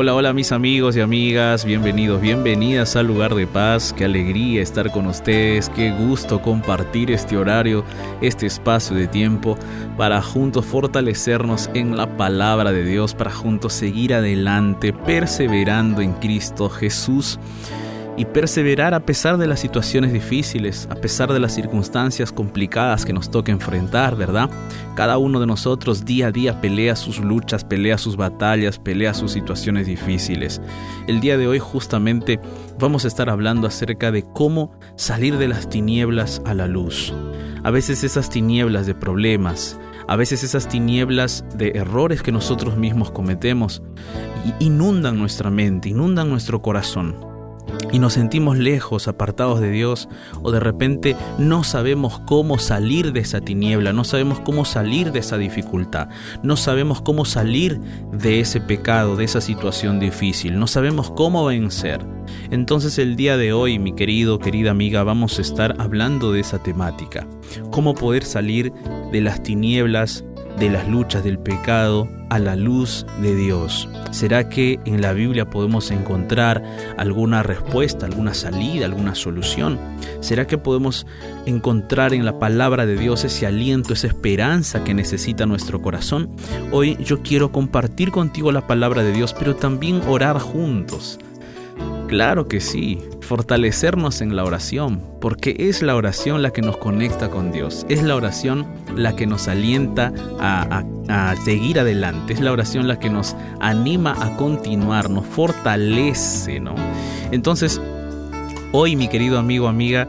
Hola, hola mis amigos y amigas, bienvenidos, bienvenidas al lugar de paz, qué alegría estar con ustedes, qué gusto compartir este horario, este espacio de tiempo para juntos fortalecernos en la palabra de Dios, para juntos seguir adelante, perseverando en Cristo Jesús y perseverar a pesar de las situaciones difíciles, a pesar de las circunstancias complicadas que nos toca enfrentar, ¿verdad? Cada uno de nosotros día a día pelea sus luchas, pelea sus batallas, pelea sus situaciones difíciles. El día de hoy justamente vamos a estar hablando acerca de cómo salir de las tinieblas a la luz. A veces esas tinieblas de problemas, a veces esas tinieblas de errores que nosotros mismos cometemos inundan nuestra mente, inundan nuestro corazón y nos sentimos lejos, apartados de Dios, o de repente no sabemos cómo salir de esa tiniebla, no sabemos cómo salir de esa dificultad, no sabemos cómo salir de ese pecado, de esa situación difícil, no sabemos cómo vencer. Entonces el día de hoy, mi querido, querida amiga, vamos a estar hablando de esa temática, cómo poder salir de las tinieblas, de las luchas del pecado, a la luz de Dios. ¿Será que en la Biblia podemos encontrar alguna respuesta, alguna salida, alguna solución? ¿Será que podemos encontrar en la palabra de Dios ese aliento, esa esperanza que necesita nuestro corazón? Hoy yo quiero compartir contigo la palabra de Dios, pero también orar juntos. Claro que sí, fortalecernos en la oración, porque es la oración la que nos conecta con Dios, es la oración la que nos alienta a, seguir adelante, es la oración la que nos anima a continuar, nos fortalece, ¿no? Entonces, hoy mi querido amigo, amiga,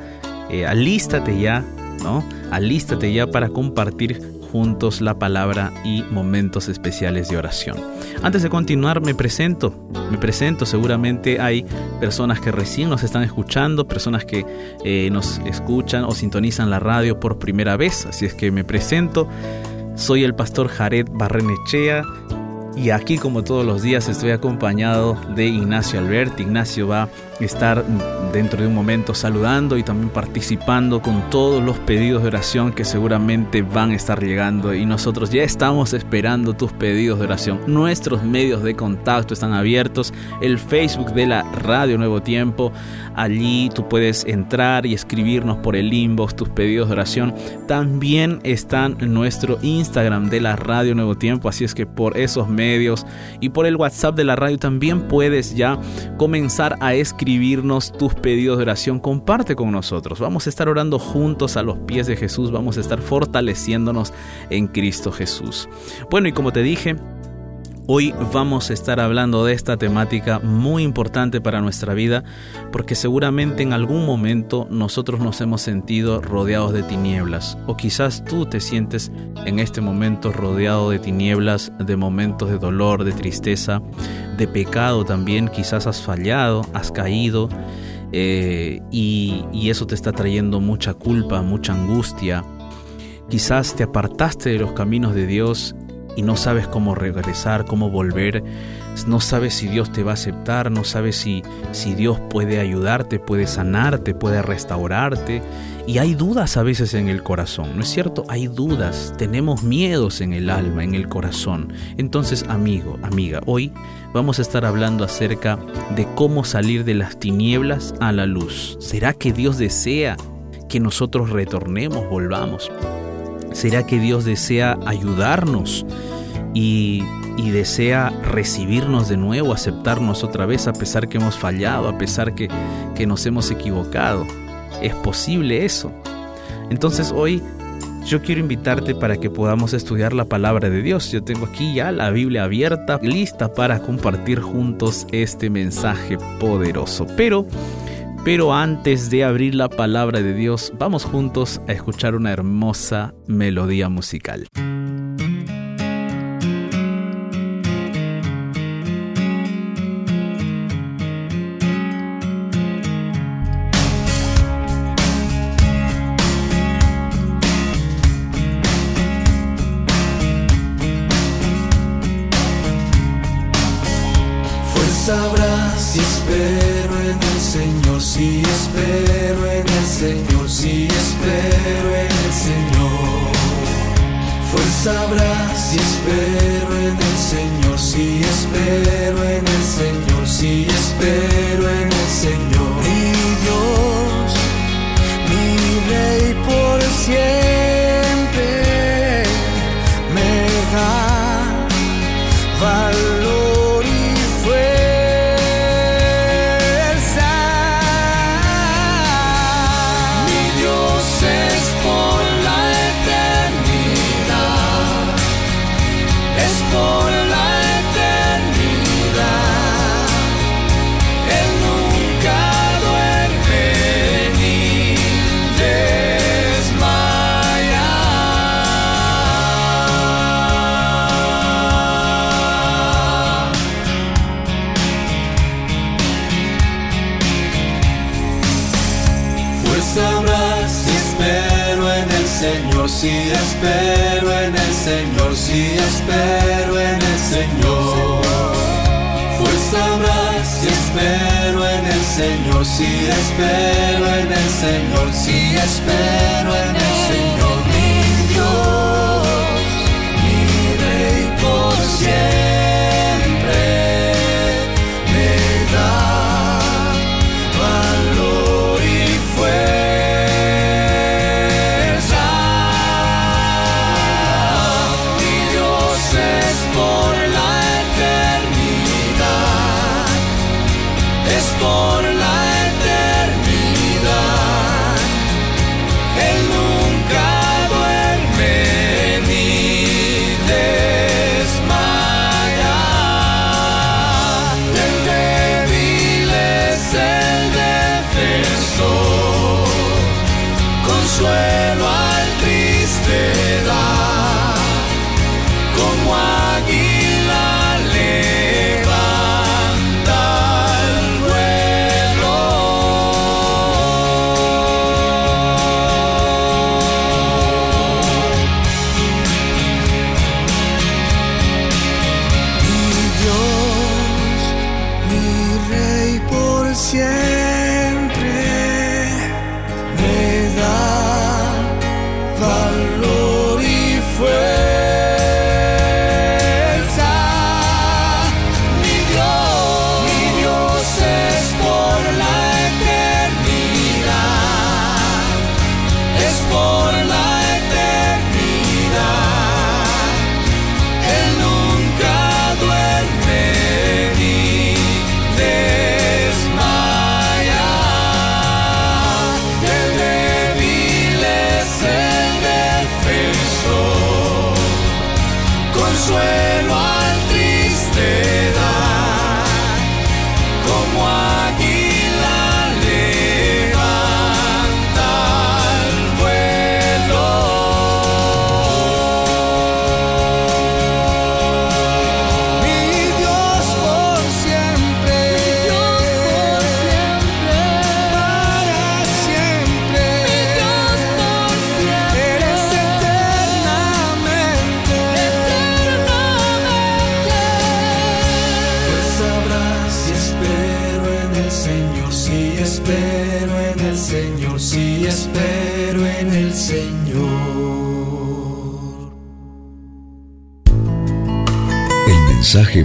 eh, alístate ya, ¿no? Alístate ya para compartir juntos la palabra y momentos especiales de oración. Antes de continuar, me presento. Me presento, seguramente hay personas que recién nos están escuchando, personas que eh, nos escuchan o sintonizan la radio por primera vez. Así es que me presento. Soy el pastor Jared Barrenechea y aquí como todos los días estoy acompañado de Ignacio Albert. Ignacio va estar dentro de un momento saludando y también participando con todos los pedidos de oración que seguramente van a estar llegando y nosotros ya estamos esperando tus pedidos de oración. Nuestros medios de contacto están abiertos, el Facebook de la Radio Nuevo Tiempo, allí tú puedes entrar y escribirnos por el inbox tus pedidos de oración. También están nuestro Instagram de la Radio Nuevo Tiempo, así es que por esos medios y por el WhatsApp de la radio también puedes ya comenzar a escribirnos tus pedidos de oración, comparte con nosotros. Vamos a estar orando juntos a los pies de Jesús, vamos a estar fortaleciéndonos en Cristo Jesús. Bueno, y como te dije, Hoy vamos a estar hablando de esta temática muy importante para nuestra vida porque seguramente en algún momento nosotros nos hemos sentido rodeados de tinieblas o quizás tú te sientes en este momento rodeado de tinieblas, de momentos de dolor, de tristeza, de pecado también, quizás has fallado, has caído eh, y, y eso te está trayendo mucha culpa, mucha angustia. Quizás te apartaste de los caminos de Dios y no sabes cómo regresar, cómo volver, no sabes si Dios te va a aceptar, no sabes si, si Dios puede ayudarte, puede sanarte, puede restaurarte. Y hay dudas a veces en el corazón, ¿no es cierto? Hay dudas, tenemos miedos en el alma, en el corazón. Entonces, amigo, amiga, hoy vamos a estar hablando acerca de cómo salir de las tinieblas a la luz. ¿Será que Dios desea que nosotros retornemos, volvamos? ¿Será que Dios desea ayudarnos y, desea recibirnos de nuevo, aceptarnos otra vez a pesar que hemos fallado, a pesar que, que nos hemos equivocado? ¿Es posible eso? Entonces hoy yo quiero invitarte para que podamos estudiar la palabra de Dios. Yo tengo aquí ya la Biblia abierta, lista para compartir juntos este mensaje poderoso. Pero pero antes de abrir la palabra de Dios, vamos juntos a escuchar una hermosa melodía musical. Espero en el Señor, si espero en el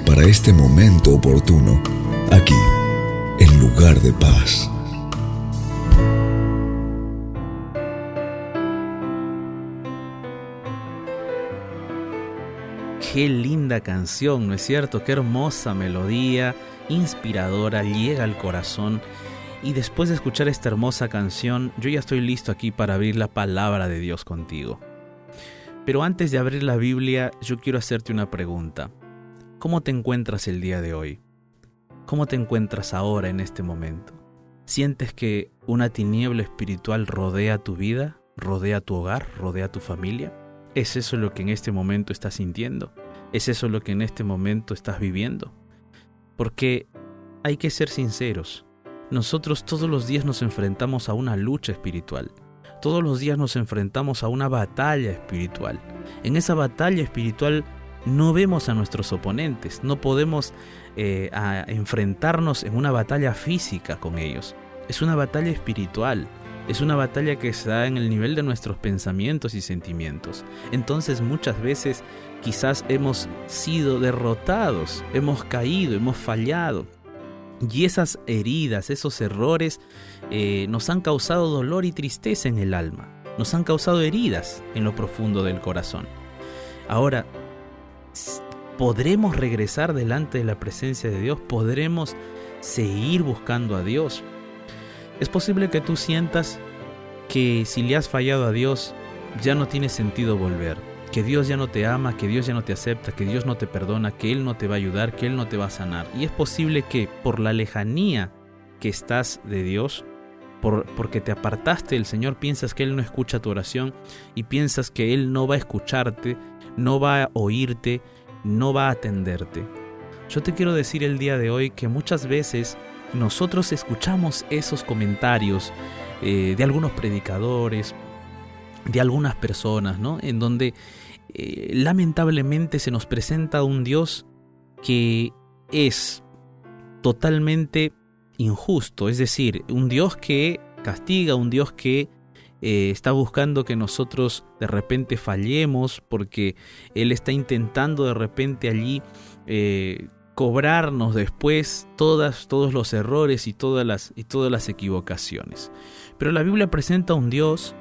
para este momento oportuno, aquí, en lugar de paz. Qué linda canción, ¿no es cierto? Qué hermosa melodía, inspiradora, llega al corazón. Y después de escuchar esta hermosa canción, yo ya estoy listo aquí para abrir la palabra de Dios contigo. Pero antes de abrir la Biblia, yo quiero hacerte una pregunta. ¿Cómo te encuentras el día de hoy? ¿Cómo te encuentras ahora en este momento? ¿Sientes que una tiniebla espiritual rodea tu vida, rodea tu hogar, rodea tu familia? ¿Es eso lo que en este momento estás sintiendo? ¿Es eso lo que en este momento estás viviendo? Porque hay que ser sinceros. Nosotros todos los días nos enfrentamos a una lucha espiritual. Todos los días nos enfrentamos a una batalla espiritual. En esa batalla espiritual no vemos a nuestros oponentes, no podemos eh, enfrentarnos en una batalla física con ellos. Es una batalla espiritual. Es una batalla que se da en el nivel de nuestros pensamientos y sentimientos. Entonces muchas veces quizás hemos sido derrotados, hemos caído, hemos fallado. Y esas heridas, esos errores eh, nos han causado dolor y tristeza en el alma, nos han causado heridas en lo profundo del corazón. Ahora, ¿podremos regresar delante de la presencia de Dios? ¿Podremos seguir buscando a Dios? Es posible que tú sientas que si le has fallado a Dios, ya no tiene sentido volver, que Dios ya no te ama, que Dios ya no te acepta, que Dios no te perdona, que Él no te va a ayudar, que Él no te va a sanar. Y es posible que por la lejanía que estás de Dios, por, porque te apartaste del Señor, piensas que Él no escucha tu oración y piensas que Él no va a escucharte, no va a oírte, no va a atenderte. Yo te quiero decir el día de hoy que muchas veces nosotros escuchamos esos comentarios eh, de algunos predicadores, de algunas personas, ¿no? En donde eh, lamentablemente se nos presenta un Dios que es totalmente injusto, es decir, un Dios que castiga, un Dios que eh, está buscando que nosotros de repente fallemos porque Él está intentando de repente allí eh, cobrarnos después todas, todos los errores y todas, las, y todas las equivocaciones. Pero la Biblia presenta un Dios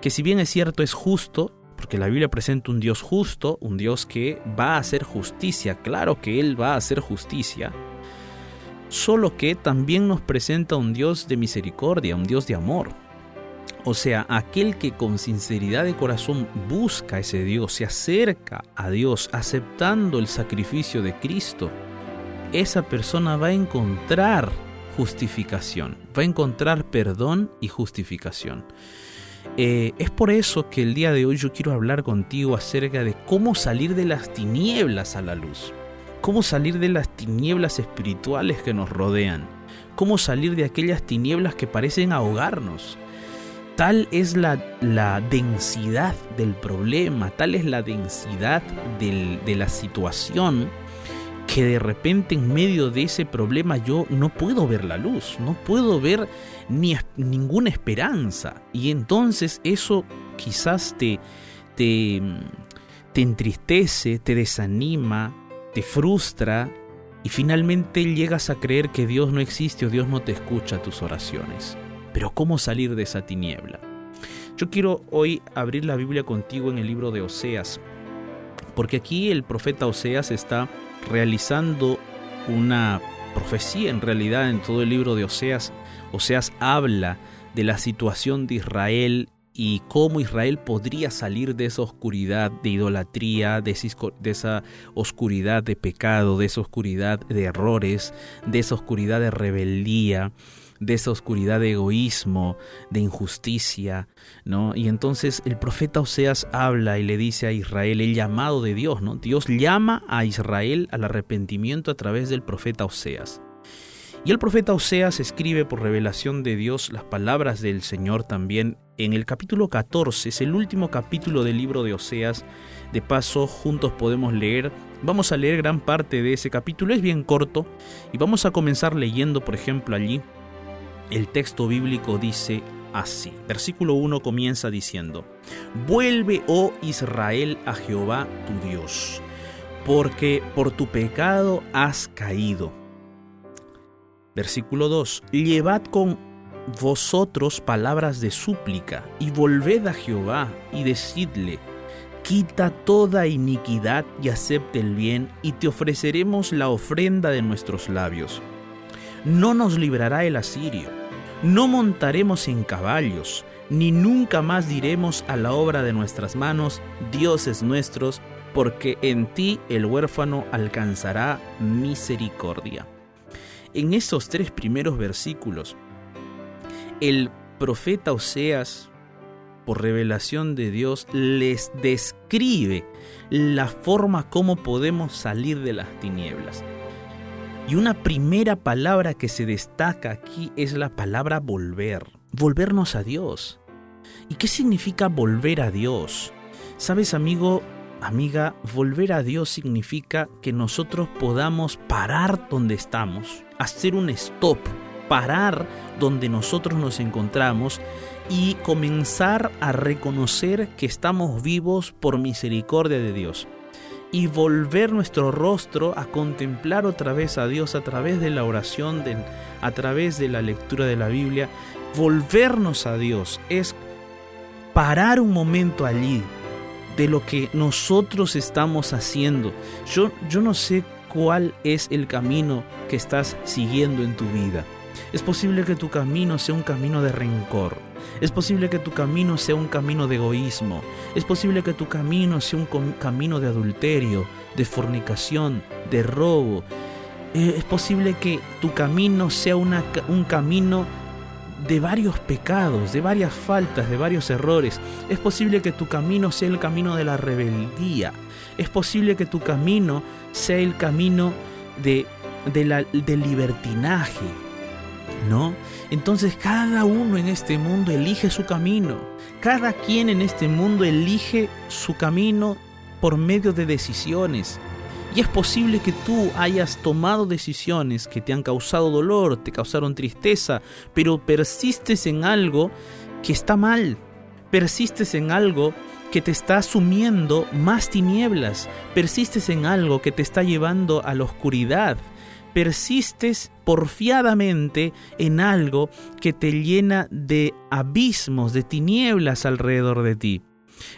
que si bien es cierto es justo, porque la Biblia presenta un Dios justo, un Dios que va a hacer justicia, claro que Él va a hacer justicia, solo que también nos presenta un Dios de misericordia, un Dios de amor. O sea, aquel que con sinceridad de corazón busca ese Dios, se acerca a Dios aceptando el sacrificio de Cristo, esa persona va a encontrar justificación, va a encontrar perdón y justificación. Eh, es por eso que el día de hoy yo quiero hablar contigo acerca de cómo salir de las tinieblas a la luz, cómo salir de las tinieblas espirituales que nos rodean, cómo salir de aquellas tinieblas que parecen ahogarnos. Tal es la, densidad del problema, tal es la densidad de la situación que de repente en medio de ese problema yo no puedo ver la luz, no puedo ver ni ninguna esperanza. Y entonces eso quizás te, te, te entristece, te desanima, te frustra y finalmente llegas a creer que Dios no existe o Dios no te escucha tus oraciones. Pero ¿cómo salir de esa tiniebla? Yo quiero hoy abrir la Biblia contigo en el libro de Oseas, porque aquí el profeta Oseas está realizando una profecía en realidad en todo el libro de Oseas. Oseas habla de la situación de Israel y cómo Israel podría salir de esa oscuridad de idolatría, de esa oscuridad de pecado, de esa oscuridad de errores, de esa oscuridad de rebeldía de esa oscuridad de egoísmo, de injusticia, ¿no? Y entonces el profeta Oseas habla y le dice a Israel el llamado de Dios, ¿no? Dios llama a Israel al arrepentimiento a través del profeta Oseas. Y el profeta Oseas escribe por revelación de Dios las palabras del Señor también en el capítulo 14, es el último capítulo del libro de Oseas. De paso, juntos podemos leer, vamos a leer gran parte de ese capítulo, es bien corto, y vamos a comenzar leyendo, por ejemplo, allí el texto bíblico dice así. Versículo 1 comienza diciendo, Vuelve, oh Israel, a Jehová tu Dios, porque por tu pecado has caído. Versículo 2, Llevad con vosotros palabras de súplica, y volved a Jehová, y decidle, Quita toda iniquidad y acepte el bien, y te ofreceremos la ofrenda de nuestros labios no nos librará el asirio. No montaremos en caballos, ni nunca más diremos a la obra de nuestras manos, dioses nuestros, porque en ti el huérfano alcanzará misericordia. En esos tres primeros versículos, el profeta Oseas, por revelación de Dios, les describe la forma como podemos salir de las tinieblas. Y una primera palabra que se destaca aquí es la palabra volver, volvernos a Dios. ¿Y qué significa volver a Dios? Sabes amigo, amiga, volver a Dios significa que nosotros podamos parar donde estamos, hacer un stop, parar donde nosotros nos encontramos y comenzar a reconocer que estamos vivos por misericordia de Dios y volver nuestro rostro a contemplar otra vez a Dios a través de la oración, a través de la lectura de la Biblia. Volvernos a Dios es parar un momento allí de lo que nosotros estamos haciendo. Yo, yo no sé cuál es el camino que estás siguiendo en tu vida. Es posible que tu camino sea un camino de rencor es posible que tu camino sea un camino de egoísmo. Es posible que tu camino sea un camino de adulterio, de fornicación, de robo. Eh, es posible que tu camino sea un camino de varios pecados, de varias faltas, de varios errores. Es posible que tu camino sea el camino de la rebeldía. Es posible que tu camino sea el camino de, del libertinaje. ¿No? Entonces cada uno en este mundo elige su camino. Cada quien en este mundo elige su camino por medio de decisiones. Y es posible que tú hayas tomado decisiones que te han causado dolor, te causaron tristeza, pero persistes en algo que está mal. Persistes en algo que te está sumiendo más tinieblas. Persistes en algo que te está llevando a la oscuridad persistes porfiadamente en algo que te llena de abismos, de tinieblas alrededor de ti.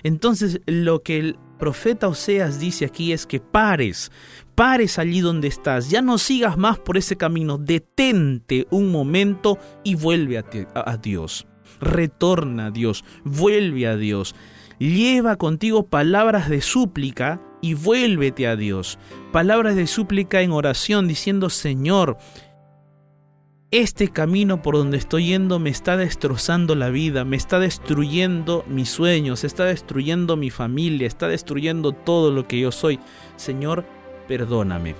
Entonces lo que el profeta Oseas dice aquí es que pares, pares allí donde estás, ya no sigas más por ese camino, detente un momento y vuelve a, a Dios. Retorna a Dios, vuelve a Dios. Lleva contigo palabras de súplica y vuélvete a Dios. Palabras de súplica en oración diciendo, Señor, este camino por donde estoy yendo me está destrozando la vida, me está destruyendo mis sueños, está destruyendo mi familia, está destruyendo todo lo que yo soy. Señor, perdóname.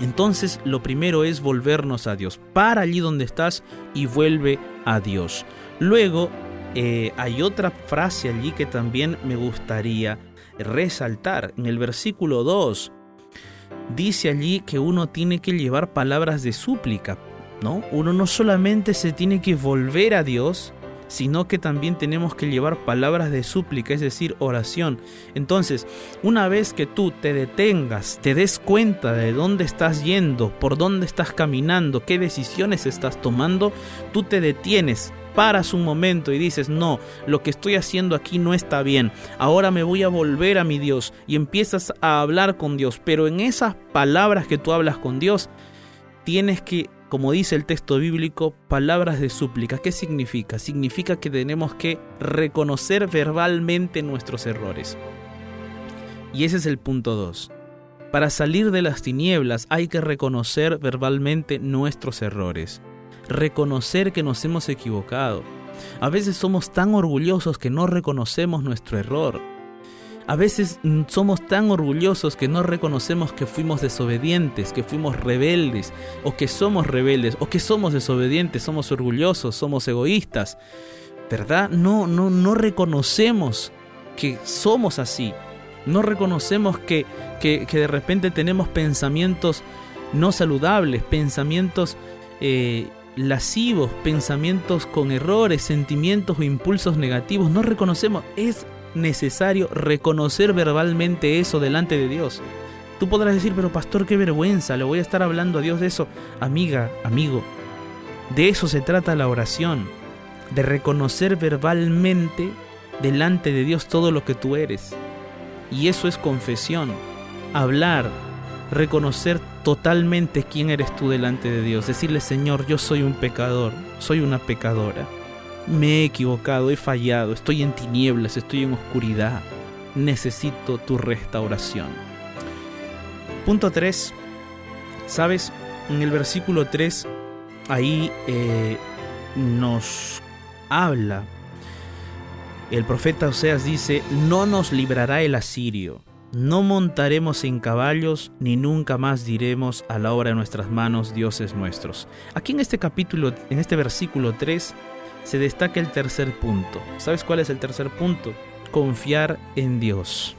Entonces lo primero es volvernos a Dios. Para allí donde estás y vuelve a Dios. Luego eh, hay otra frase allí que también me gustaría resaltar. En el versículo 2 dice allí que uno tiene que llevar palabras de súplica, ¿no? Uno no solamente se tiene que volver a Dios, sino que también tenemos que llevar palabras de súplica, es decir, oración. Entonces, una vez que tú te detengas, te des cuenta de dónde estás yendo, por dónde estás caminando, qué decisiones estás tomando, tú te detienes paras un momento y dices, no, lo que estoy haciendo aquí no está bien, ahora me voy a volver a mi Dios y empiezas a hablar con Dios, pero en esas palabras que tú hablas con Dios, tienes que, como dice el texto bíblico, palabras de súplica. ¿Qué significa? Significa que tenemos que reconocer verbalmente nuestros errores. Y ese es el punto 2. Para salir de las tinieblas hay que reconocer verbalmente nuestros errores reconocer que nos hemos equivocado. A veces somos tan orgullosos que no reconocemos nuestro error. A veces somos tan orgullosos que no reconocemos que fuimos desobedientes, que fuimos rebeldes, o que somos rebeldes, o que somos desobedientes, somos orgullosos, somos egoístas. ¿Verdad? No, no, no reconocemos que somos así. No reconocemos que, que, de repente tenemos pensamientos no saludables, pensamientos eh, lascivos, pensamientos con errores, sentimientos o impulsos negativos, no reconocemos. Es necesario reconocer verbalmente eso delante de Dios. Tú podrás decir, pero pastor, qué vergüenza, le voy a estar hablando a Dios de eso. Amiga, amigo, de eso se trata la oración, de reconocer verbalmente delante de Dios todo lo que tú eres. Y eso es confesión, hablar, reconocer totalmente quién eres tú delante de Dios. Decirle, Señor, yo soy un pecador, soy una pecadora. Me he equivocado, he fallado, estoy en tinieblas, estoy en oscuridad. Necesito tu restauración. Punto 3. ¿Sabes? En el versículo 3, ahí eh, nos habla. El profeta Oseas dice, no nos librará el asirio no montaremos en caballos, ni nunca más diremos a la obra de nuestras manos, dioses nuestros. Aquí en este capítulo, en este versículo 3, se destaca el tercer punto. ¿Sabes cuál es el tercer punto? Confiar en Dios.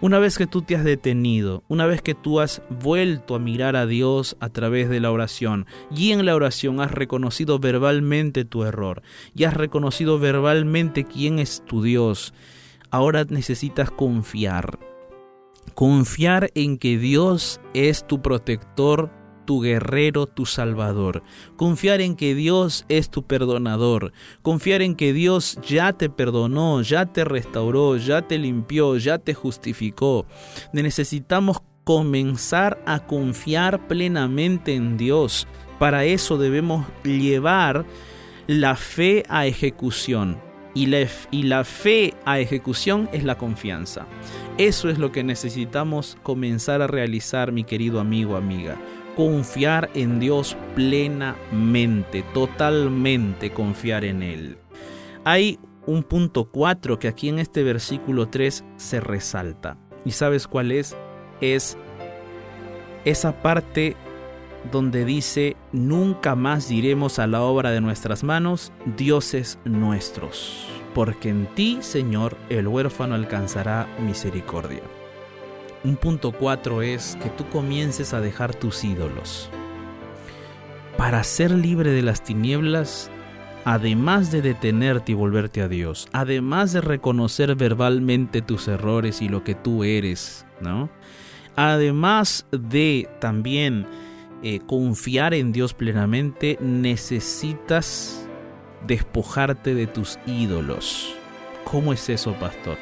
Una vez que tú te has detenido, una vez que tú has vuelto a mirar a Dios a través de la oración y en la oración has reconocido verbalmente tu error y has reconocido verbalmente quién es tu Dios, ahora necesitas confiar. Confiar en que Dios es tu protector tu guerrero, tu salvador. Confiar en que Dios es tu perdonador. Confiar en que Dios ya te perdonó, ya te restauró, ya te limpió, ya te justificó. Necesitamos comenzar a confiar plenamente en Dios. Para eso debemos llevar la fe a ejecución. Y la, fe a ejecución es la confianza. Eso es lo que necesitamos comenzar a realizar, mi querido amigo, amiga confiar en Dios plenamente, totalmente confiar en Él. Hay un punto 4 que aquí en este versículo 3 se resalta. ¿Y sabes cuál es? Es esa parte donde dice, nunca más diremos a la obra de nuestras manos, dioses nuestros, porque en ti, Señor, el huérfano alcanzará misericordia. Un punto cuatro es que tú comiences a dejar tus ídolos. Para ser libre de las tinieblas, además de detenerte y volverte a Dios, además de reconocer verbalmente tus errores y lo que tú eres, ¿no? Además de también eh, confiar en Dios plenamente, necesitas despojarte de tus ídolos. ¿Cómo es eso, pastor?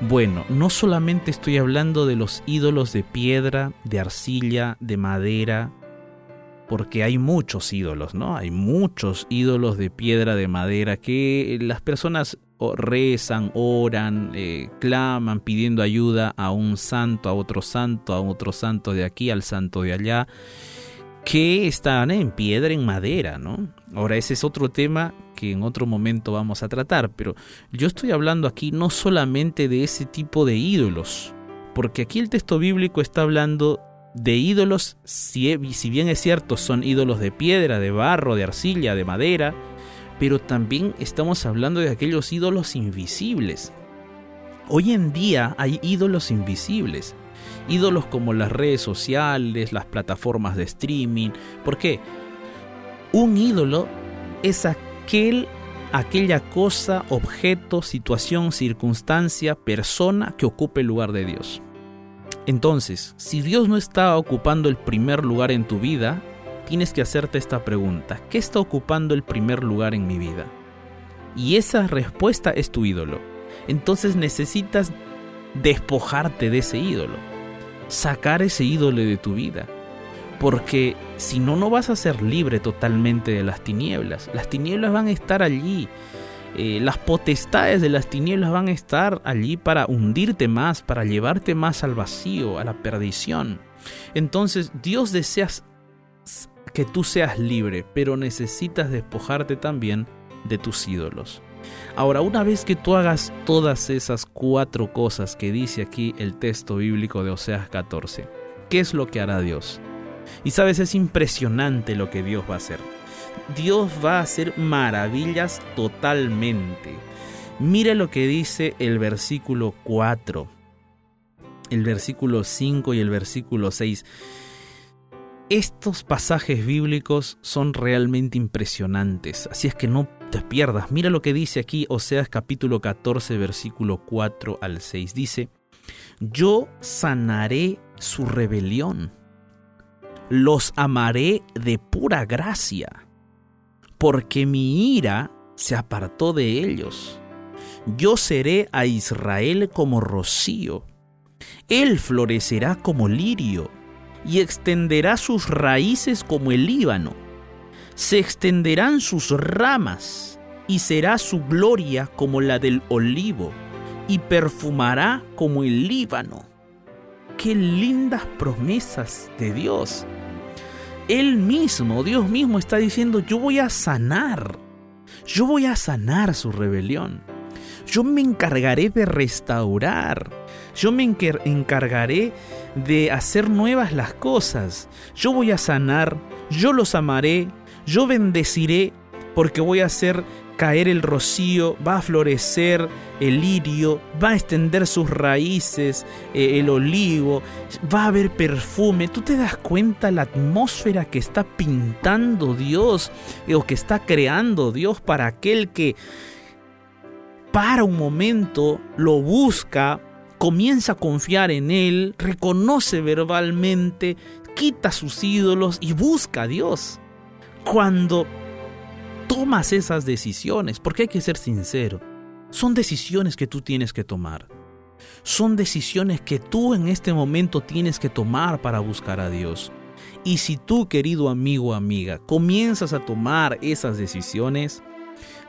Bueno, no solamente estoy hablando de los ídolos de piedra, de arcilla, de madera, porque hay muchos ídolos, ¿no? Hay muchos ídolos de piedra, de madera, que las personas rezan, oran, eh, claman pidiendo ayuda a un santo, a otro santo, a otro santo de aquí, al santo de allá que están en piedra, en madera, ¿no? Ahora ese es otro tema que en otro momento vamos a tratar, pero yo estoy hablando aquí no solamente de ese tipo de ídolos, porque aquí el texto bíblico está hablando de ídolos, si, si bien es cierto, son ídolos de piedra, de barro, de arcilla, de madera, pero también estamos hablando de aquellos ídolos invisibles. Hoy en día hay ídolos invisibles ídolos como las redes sociales, las plataformas de streaming. ¿Por qué? Un ídolo es aquel, aquella cosa, objeto, situación, circunstancia, persona que ocupe el lugar de Dios. Entonces, si Dios no está ocupando el primer lugar en tu vida, tienes que hacerte esta pregunta. ¿Qué está ocupando el primer lugar en mi vida? Y esa respuesta es tu ídolo. Entonces necesitas despojarte de ese ídolo sacar ese ídolo de tu vida. Porque si no, no vas a ser libre totalmente de las tinieblas. Las tinieblas van a estar allí. Eh, las potestades de las tinieblas van a estar allí para hundirte más, para llevarte más al vacío, a la perdición. Entonces Dios desea que tú seas libre, pero necesitas despojarte también de tus ídolos. Ahora, una vez que tú hagas todas esas cuatro cosas que dice aquí el texto bíblico de Oseas 14, ¿qué es lo que hará Dios? Y sabes, es impresionante lo que Dios va a hacer. Dios va a hacer maravillas totalmente. Mira lo que dice el versículo 4, el versículo 5 y el versículo 6. Estos pasajes bíblicos son realmente impresionantes, así es que no te pierdas. Mira lo que dice aquí Oseas capítulo 14 versículo 4 al 6. Dice, yo sanaré su rebelión, los amaré de pura gracia, porque mi ira se apartó de ellos. Yo seré a Israel como rocío, él florecerá como lirio y extenderá sus raíces como el Líbano. Se extenderán sus ramas y será su gloria como la del olivo y perfumará como el Líbano. Qué lindas promesas de Dios. Él mismo, Dios mismo está diciendo, yo voy a sanar. Yo voy a sanar su rebelión. Yo me encargaré de restaurar. Yo me encargaré de hacer nuevas las cosas. Yo voy a sanar, yo los amaré, yo bendeciré, porque voy a hacer caer el rocío, va a florecer el lirio, va a extender sus raíces eh, el olivo, va a haber perfume. ¿Tú te das cuenta la atmósfera que está pintando Dios eh, o que está creando Dios para aquel que para un momento lo busca, comienza a confiar en Él, reconoce verbalmente, quita sus ídolos y busca a Dios? Cuando tomas esas decisiones, porque hay que ser sincero, son decisiones que tú tienes que tomar. Son decisiones que tú en este momento tienes que tomar para buscar a Dios. Y si tú, querido amigo o amiga, comienzas a tomar esas decisiones,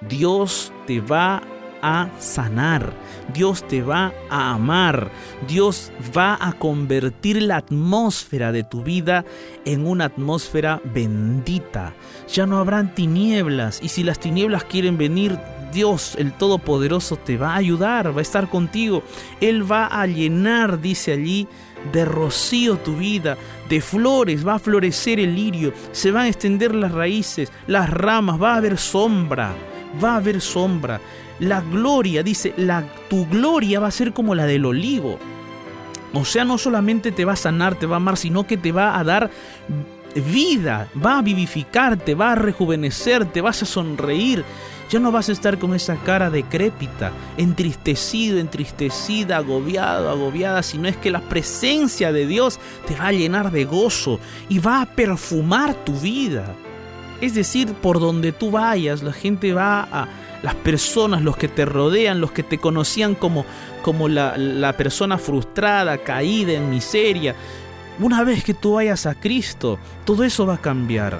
Dios te va a sanar, Dios te va a amar, Dios va a convertir la atmósfera de tu vida en una atmósfera bendita. Ya no habrán tinieblas y si las tinieblas quieren venir, Dios el Todopoderoso te va a ayudar, va a estar contigo. Él va a llenar, dice allí, de rocío tu vida, de flores, va a florecer el lirio, se van a extender las raíces, las ramas, va a haber sombra, va a haber sombra. La gloria, dice, la, tu gloria va a ser como la del olivo. O sea, no solamente te va a sanar, te va a amar, sino que te va a dar vida, va a vivificarte, va a rejuvenecerte, vas a sonreír. Ya no vas a estar con esa cara decrépita, entristecido, entristecida, agobiado, agobiada, sino es que la presencia de Dios te va a llenar de gozo y va a perfumar tu vida. Es decir, por donde tú vayas, la gente va a, las personas, los que te rodean, los que te conocían como, como la, la persona frustrada, caída en miseria. Una vez que tú vayas a Cristo, todo eso va a cambiar.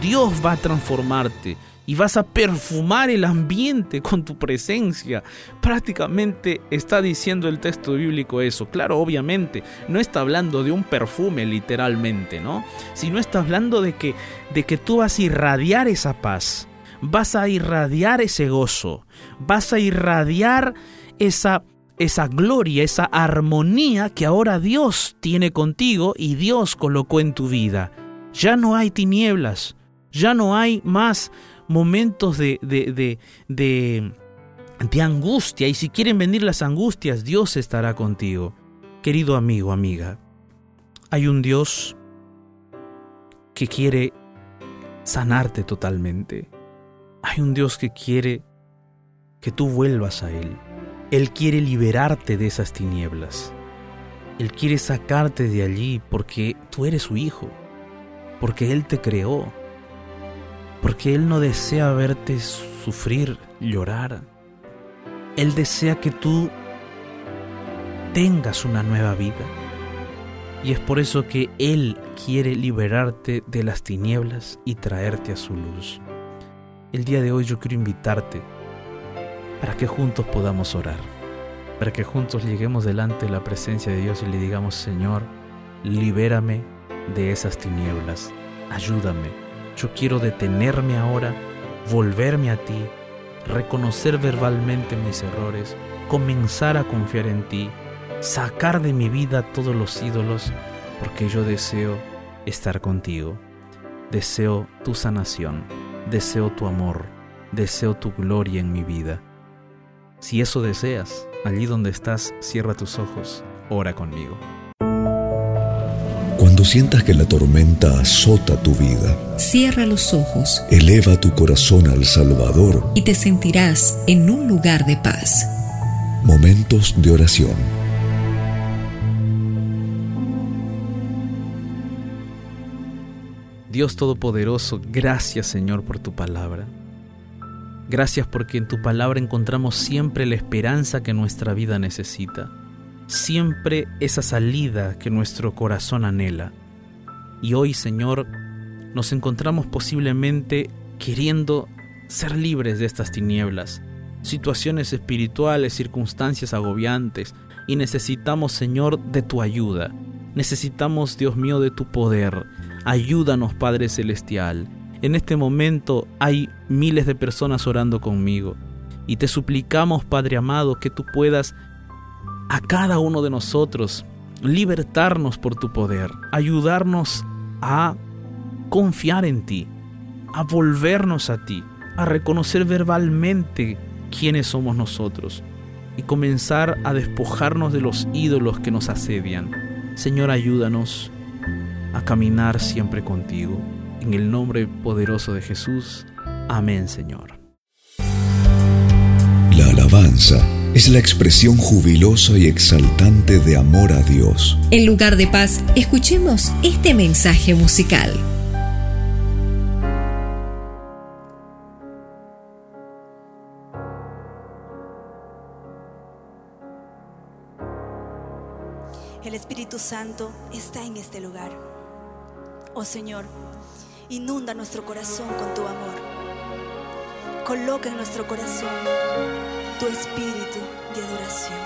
Dios va a transformarte y vas a perfumar el ambiente con tu presencia. Prácticamente está diciendo el texto bíblico eso. Claro, obviamente, no está hablando de un perfume literalmente, ¿no? Sino está hablando de que, de que tú vas a irradiar esa paz vas a irradiar ese gozo, vas a irradiar esa, esa gloria, esa armonía que ahora Dios tiene contigo y Dios colocó en tu vida. Ya no hay tinieblas, ya no hay más momentos de, de, de, de, angustia y si quieren venir las angustias, Dios estará contigo. Querido amigo, amiga, hay un Dios que quiere sanarte totalmente. Hay un Dios que quiere que tú vuelvas a Él. Él quiere liberarte de esas tinieblas. Él quiere sacarte de allí porque tú eres su hijo, porque Él te creó, porque Él no desea verte sufrir, llorar. Él desea que tú tengas una nueva vida. Y es por eso que Él quiere liberarte de las tinieblas y traerte a su luz. El día de hoy yo quiero invitarte para que juntos podamos orar, para que juntos lleguemos delante de la presencia de Dios y le digamos, Señor, libérame de esas tinieblas, ayúdame. Yo quiero detenerme ahora, volverme a ti, reconocer verbalmente mis errores, comenzar a confiar en ti, sacar de mi vida todos los ídolos, porque yo deseo estar contigo, deseo tu sanación deseo tu amor, deseo tu gloria en mi vida. Si eso deseas, allí donde estás, cierra tus ojos, ora conmigo. Cuando sientas que la tormenta azota tu vida, cierra los ojos, eleva tu corazón al Salvador y te sentirás en un lugar de paz. Momentos de oración. Dios Todopoderoso, gracias Señor por tu palabra. Gracias porque en tu palabra encontramos siempre la esperanza que nuestra vida necesita, siempre esa salida que nuestro corazón anhela. Y hoy, Señor, nos encontramos posiblemente queriendo ser libres de estas tinieblas, situaciones espirituales, circunstancias agobiantes, y necesitamos, Señor, de tu ayuda. Necesitamos, Dios mío, de tu poder. Ayúdanos, Padre Celestial. En este momento hay miles de personas orando conmigo. Y te suplicamos, Padre amado, que tú puedas a cada uno de nosotros libertarnos por tu poder, ayudarnos a confiar en ti, a volvernos a ti, a reconocer verbalmente quiénes somos nosotros y comenzar a despojarnos de los ídolos que nos asedian. Señor, ayúdanos a caminar siempre contigo. En el nombre poderoso de Jesús. Amén, Señor. La alabanza es la expresión jubilosa y exaltante de amor a Dios. En lugar de paz, escuchemos este mensaje musical. El Espíritu Santo está en este lugar. Oh Señor, inunda nuestro corazón con tu amor. Coloca en nuestro corazón tu espíritu de adoración.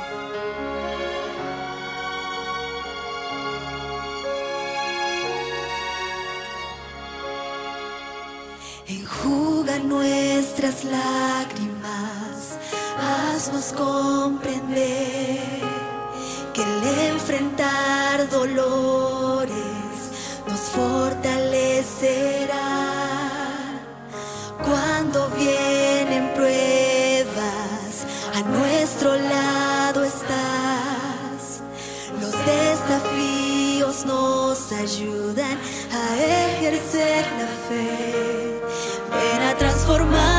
Enjuga nuestras lágrimas, haznos comprender que el enfrentar dolores nos fortalecerá. Nos ayudan a ejercer la fe. Ven a transformarnos